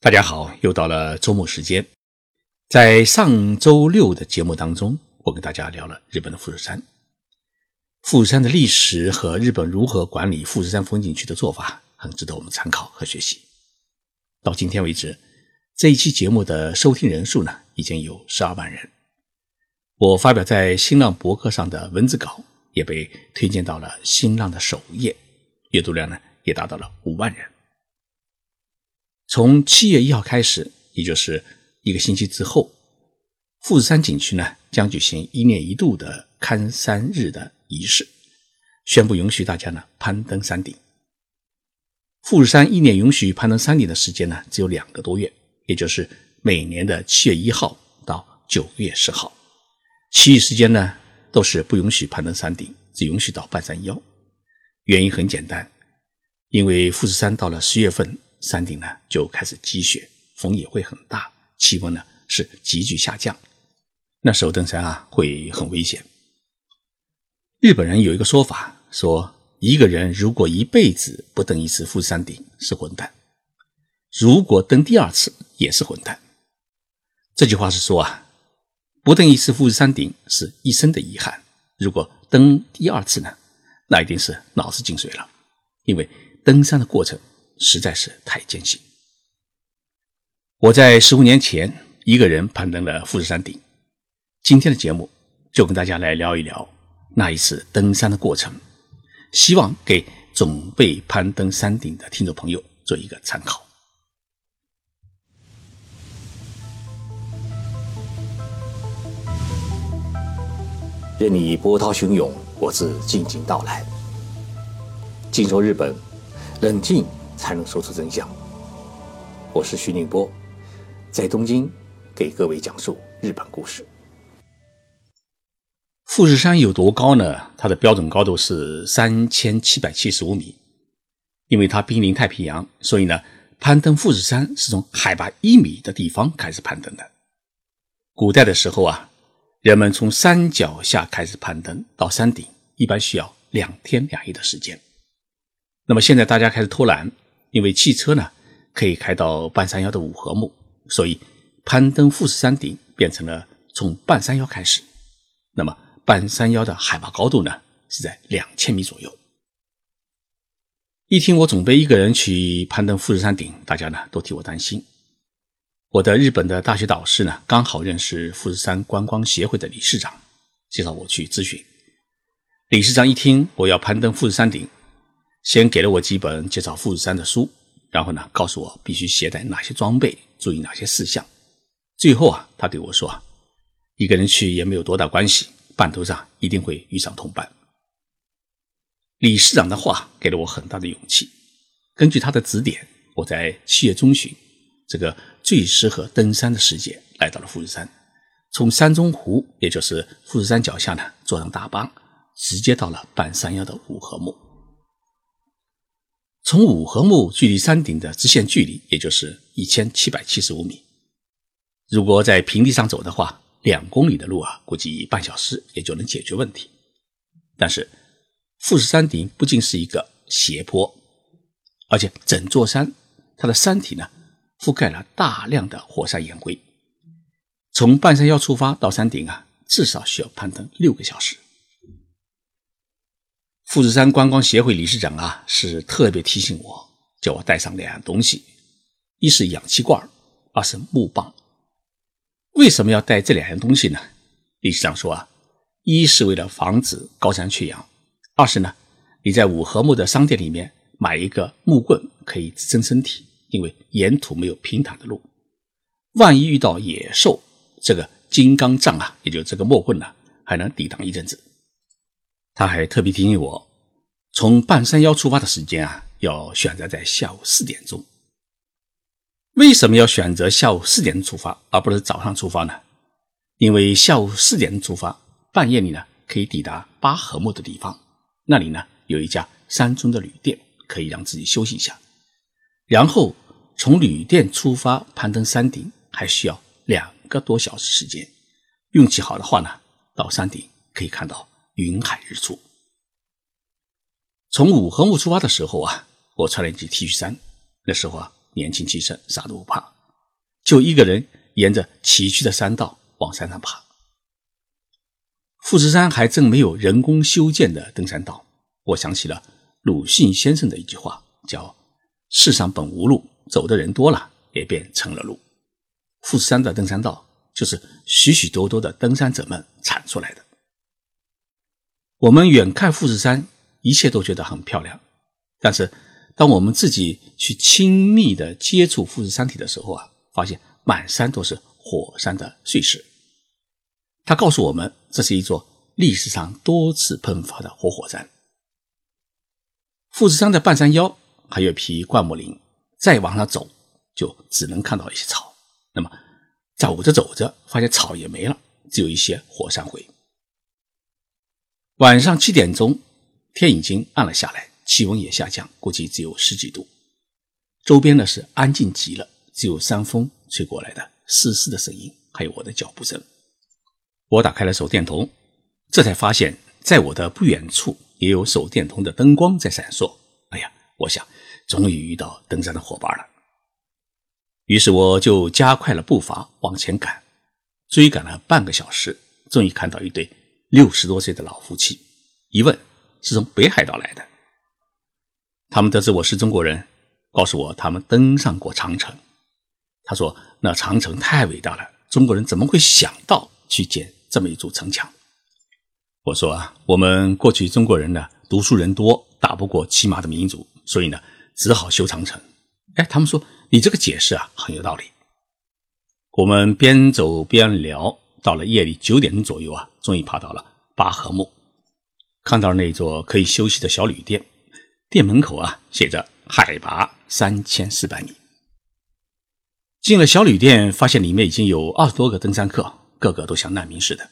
大家好，又到了周末时间。在上周六的节目当中，我跟大家聊了日本的富士山。富士山的历史和日本如何管理富士山风景区的做法，很值得我们参考和学习。到今天为止，这一期节目的收听人数呢，已经有十二万人。我发表在新浪博客上的文字稿也被推荐到了新浪的首页，阅读量呢也达到了五万人。从七月一号开始，也就是一个星期之后，富士山景区呢将举行一年一度的看山日的仪式，宣布允许大家呢攀登山顶。富士山一年允许攀登山顶的时间呢只有两个多月，也就是每年的七月一号到九月十号，其余时间呢都是不允许攀登山顶，只允许到半山腰。原因很简单，因为富士山到了十月份。山顶呢就开始积雪，风也会很大，气温呢是急剧下降。那时候登山啊会很危险。日本人有一个说法，说一个人如果一辈子不登一次富士山顶是混蛋，如果登第二次也是混蛋。这句话是说啊，不登一次富士山顶是一生的遗憾，如果登第二次呢，那一定是脑子进水了，因为登山的过程。实在是太艰辛。我在十五年前一个人攀登了富士山顶。今天的节目就跟大家来聊一聊那一次登山的过程，希望给准备攀登山顶的听众朋友做一个参考。任你波涛汹涌，我自静静到来。静说日本，冷静。才能说出真相。我是徐宁波，在东京给各位讲述日本故事。富士山有多高呢？它的标准高度是三千七百七十五米。因为它濒临太平洋，所以呢，攀登富士山是从海拔一米的地方开始攀登的。古代的时候啊，人们从山脚下开始攀登到山顶，一般需要两天两夜的时间。那么现在大家开始偷懒。因为汽车呢可以开到半山腰的五合目，所以攀登富士山顶变成了从半山腰开始。那么半山腰的海拔高度呢是在两千米左右。一听我准备一个人去攀登富士山顶，大家呢都替我担心。我的日本的大学导师呢刚好认识富士山观光协会的理事长，介绍我去咨询。理事长一听我要攀登富士山顶。先给了我几本介绍富士山的书，然后呢，告诉我必须携带哪些装备，注意哪些事项。最后啊，他对我说啊，一个人去也没有多大关系，半途上一定会遇上同伴。理事长的话给了我很大的勇气。根据他的指点，我在七月中旬这个最适合登山的时节，来到了富士山。从山中湖，也就是富士山脚下呢，坐上大巴，直接到了半山腰的五合目。从五合目距离山顶的直线距离，也就是一千七百七十五米。如果在平地上走的话，两公里的路啊，估计半小时也就能解决问题。但是，富士山顶不仅是一个斜坡，而且整座山它的山体呢，覆盖了大量的火山岩灰。从半山腰出发到山顶啊，至少需要攀登六个小时。富士山观光协会理事长啊，是特别提醒我，叫我带上两样东西：一是氧气罐，二是木棒。为什么要带这两样东西呢？理事长说啊，一是为了防止高山缺氧，二是呢，你在五合目的商店里面买一个木棍，可以支撑身体，因为沿途没有平坦的路，万一遇到野兽，这个金刚杖啊，也就这个木棍呢，还能抵挡一阵子。他还特别提醒我，从半山腰出发的时间啊，要选择在下午四点钟。为什么要选择下午四点钟出发，而不是早上出发呢？因为下午四点钟出发，半夜里呢可以抵达巴合木的地方，那里呢有一家山中的旅店，可以让自己休息一下。然后从旅店出发攀登山顶，还需要两个多小时时间。运气好的话呢，到山顶可以看到。云海日出。从五合目出发的时候啊，我穿了一件 T 恤衫。那时候啊，年轻气盛，啥都不怕，就一个人沿着崎岖的山道往山上爬。富士山还正没有人工修建的登山道，我想起了鲁迅先生的一句话，叫“世上本无路，走的人多了，也便成了路”。富士山的登山道就是许许多多的登山者们铲出来的。我们远看富士山，一切都觉得很漂亮，但是当我们自己去亲密的接触富士山体的时候啊，发现满山都是火山的碎石。它告诉我们，这是一座历史上多次喷发的活火山。富士山的半山腰还有一批灌木林，再往上走就只能看到一些草。那么走着走着，发现草也没了，只有一些火山灰。晚上七点钟，天已经暗了下来，气温也下降，估计只有十几度。周边呢是安静极了，只有山风吹过来的丝丝的声音，还有我的脚步声。我打开了手电筒，这才发现，在我的不远处也有手电筒的灯光在闪烁。哎呀，我想，终于遇到登山的伙伴了。于是我就加快了步伐往前赶，追赶了半个小时，终于看到一对。六十多岁的老夫妻，一问是从北海道来的。他们得知我是中国人，告诉我他们登上过长城。他说：“那长城太伟大了，中国人怎么会想到去建这么一座城墙？”我说：“啊，我们过去中国人呢，读书人多，打不过骑马的民族，所以呢，只好修长城。”哎，他们说：“你这个解释啊，很有道理。”我们边走边聊。到了夜里九点钟左右啊，终于爬到了八合木，看到了那座可以休息的小旅店，店门口啊写着海拔三千四百米。进了小旅店，发现里面已经有二十多个登山客，个个都像难民似的。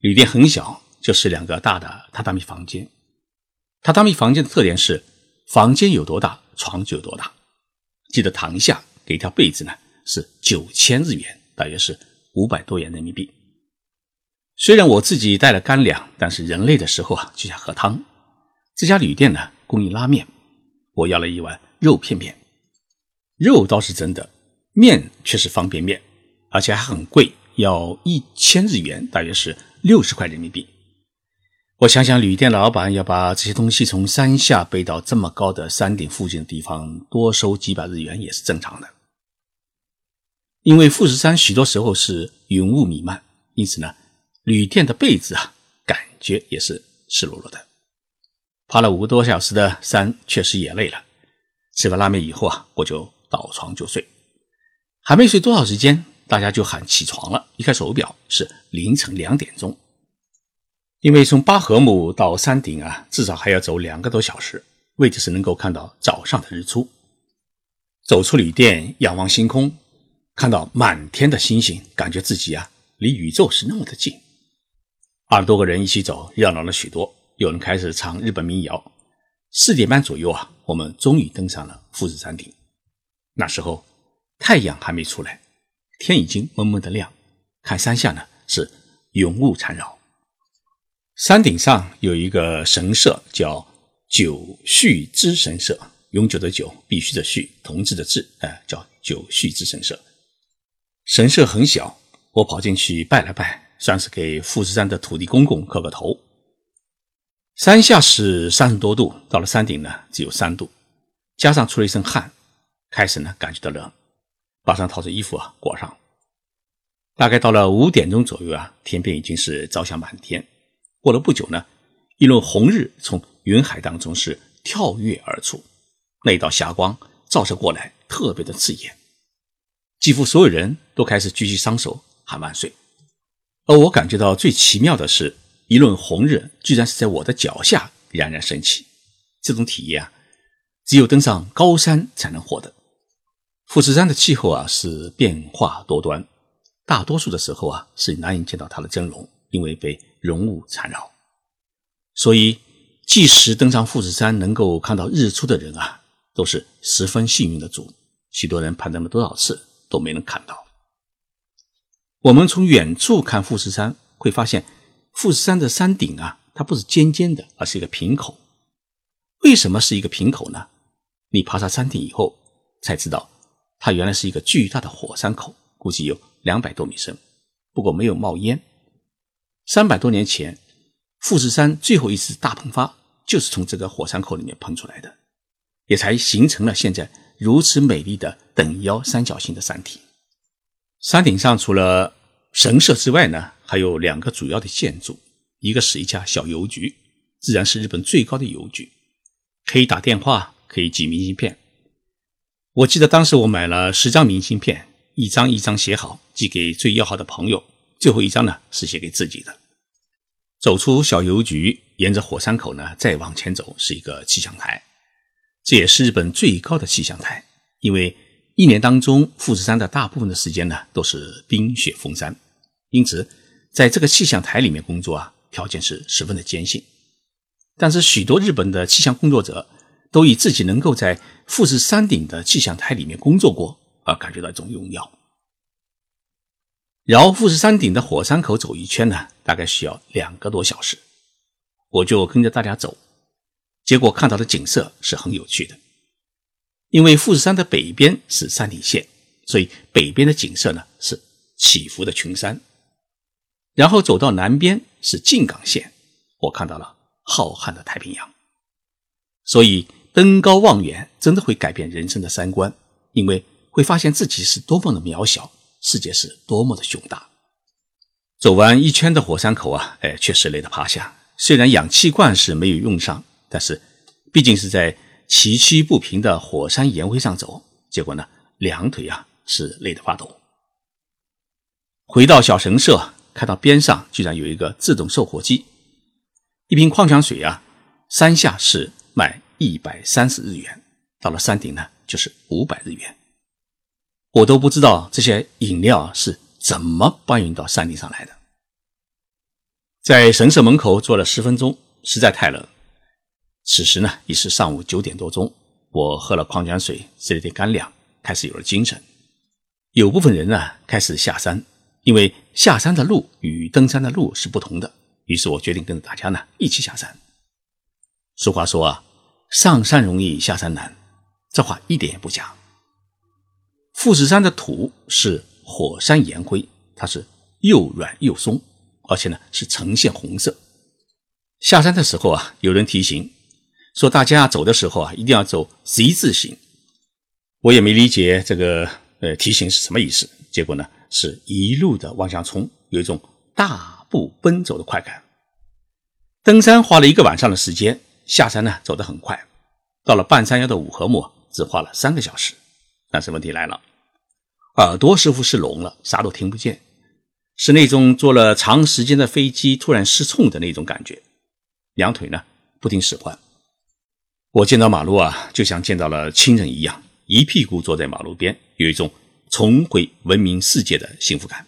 旅店很小，就是两个大的榻榻米房间。榻榻米房间的特点是，房间有多大，床就有多大。记得躺下给一条被子呢，是九千日元，大约是。五百多元人民币。虽然我自己带了干粮，但是人累的时候啊就想喝汤。这家旅店呢供应拉面，我要了一碗肉片面。肉倒是真的，面却是方便面，而且还很贵，要一千日元，大约是六十块人民币。我想想，旅店老板要把这些东西从山下背到这么高的山顶附近的地方，多收几百日元也是正常的。因为富士山许多时候是云雾弥漫，因此呢，旅店的被子啊，感觉也是湿漉漉的。爬了五个多小时的山，确实也累了。吃完拉面以后啊，我就倒床就睡。还没睡多少时间，大家就喊起床了。一看手表，是凌晨两点钟。因为从八合目到山顶啊，至少还要走两个多小时，为的是能够看到早上的日出。走出旅店，仰望星空。看到满天的星星，感觉自己啊离宇宙是那么的近。二十多个人一起走，热闹了许多。有人开始唱日本民谣。四点半左右啊，我们终于登上了富士山顶。那时候太阳还没出来，天已经蒙蒙的亮。看山下呢是云雾缠绕。山顶上有一个神社，叫九续之神社，永久的久，必须的续，同志的志，哎，叫九续之神社。神社很小，我跑进去拜了拜，算是给富士山的土地公公磕个头。山下是三十多度，到了山顶呢只有三度，加上出了一身汗，开始呢感觉到冷，马上套着衣服啊裹上。大概到了五点钟左右啊，天边已经是朝霞满天。过了不久呢，一轮红日从云海当中是跳跃而出，那道霞光照射过来，特别的刺眼。几乎所有人都开始举起双手喊万岁，而我感觉到最奇妙的是，一轮红日居然是在我的脚下冉冉升起。这种体验啊，只有登上高山才能获得。富士山的气候啊是变化多端，大多数的时候啊是难以见到它的真容，因为被浓雾缠绕。所以，即使登上富士山能够看到日出的人啊，都是十分幸运的主。许多人攀登了多少次？都没能看到。我们从远处看富士山，会发现富士山的山顶啊，它不是尖尖的，而是一个平口。为什么是一个平口呢？你爬上山顶以后，才知道，它原来是一个巨大的火山口，估计有两百多米深，不过没有冒烟。三百多年前，富士山最后一次大喷发就是从这个火山口里面喷出来的，也才形成了现在如此美丽的等腰三角形的山体。山顶上除了神社之外呢，还有两个主要的建筑，一个是一家小邮局，自然是日本最高的邮局，可以打电话，可以寄明信片。我记得当时我买了十张明信片，一张一张写好，寄给最要好的朋友，最后一张呢是写给自己的。走出小邮局，沿着火山口呢再往前走，是一个气象台，这也是日本最高的气象台，因为。一年当中，富士山的大部分的时间呢都是冰雪封山，因此在这个气象台里面工作啊，条件是十分的艰辛。但是许多日本的气象工作者都以自己能够在富士山顶的气象台里面工作过而感觉到一种荣耀。绕富士山顶的火山口走一圈呢，大概需要两个多小时，我就跟着大家走，结果看到的景色是很有趣的。因为富士山的北边是山顶线，所以北边的景色呢是起伏的群山。然后走到南边是静冈县，我看到了浩瀚的太平洋。所以登高望远真的会改变人生的三观，因为会发现自己是多么的渺小，世界是多么的雄大。走完一圈的火山口啊，哎，确实累得趴下。虽然氧气罐是没有用上，但是毕竟是在。崎岖不平的火山岩灰上走，结果呢，两腿啊是累得发抖。回到小神社，看到边上居然有一个自动售货机，一瓶矿泉水啊，山下是卖一百三十日元，到了山顶呢就是五百日元。我都不知道这些饮料是怎么搬运到山顶上来的。在神社门口坐了十分钟，实在太冷。此时呢，已是上午九点多钟。我喝了矿泉水，吃了点干粮，开始有了精神。有部分人呢，开始下山，因为下山的路与登山的路是不同的。于是我决定跟着大家呢一起下山。俗话说啊，上山容易下山难，这话一点也不假。富士山的土是火山岩灰，它是又软又松，而且呢是呈现红色。下山的时候啊，有人提醒。说大家走的时候啊，一定要走 Z 字形。我也没理解这个呃题型是什么意思。结果呢，是一路的往上冲，有一种大步奔走的快感。登山花了一个晚上的时间，下山呢走得很快。到了半山腰的五合目，只花了三个小时。但是问题来了，耳朵似乎是聋了，啥都听不见，是那种坐了长时间的飞机突然失重的那种感觉。两腿呢不听使唤。我见到马路啊，就像见到了亲人一样，一屁股坐在马路边，有一种重回文明世界的幸福感。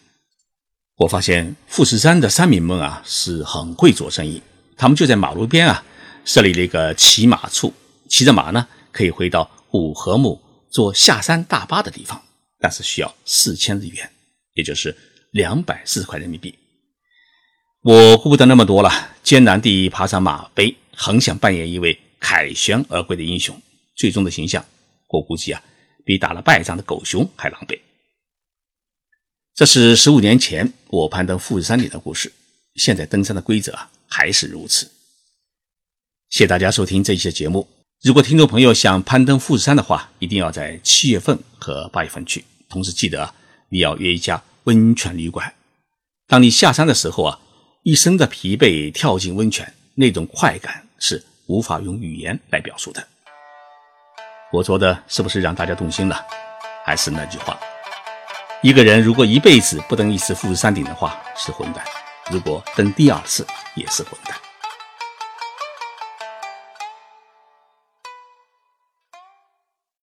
我发现富士山的山民们啊是很会做生意，他们就在马路边啊设立了一个骑马处，骑着马呢可以回到五合目坐下山大巴的地方，但是需要四千日元，也就是两百四十块人民币。我顾不得那么多了，艰难地爬上马背，很想扮演一位。凯旋而归的英雄，最终的形象，我估计啊，比打了败仗的狗熊还狼狈。这是十五年前我攀登富士山顶的故事，现在登山的规则啊还是如此。谢谢大家收听这一期节目。如果听众朋友想攀登富士山的话，一定要在七月份和八月份去，同时记得啊，你要约一家温泉旅馆。当你下山的时候啊，一身的疲惫跳进温泉，那种快感是。无法用语言来表述的，我说的是不是让大家动心了？还是那句话，一个人如果一辈子不登一次富士山顶的话是混蛋，如果登第二次也是混蛋。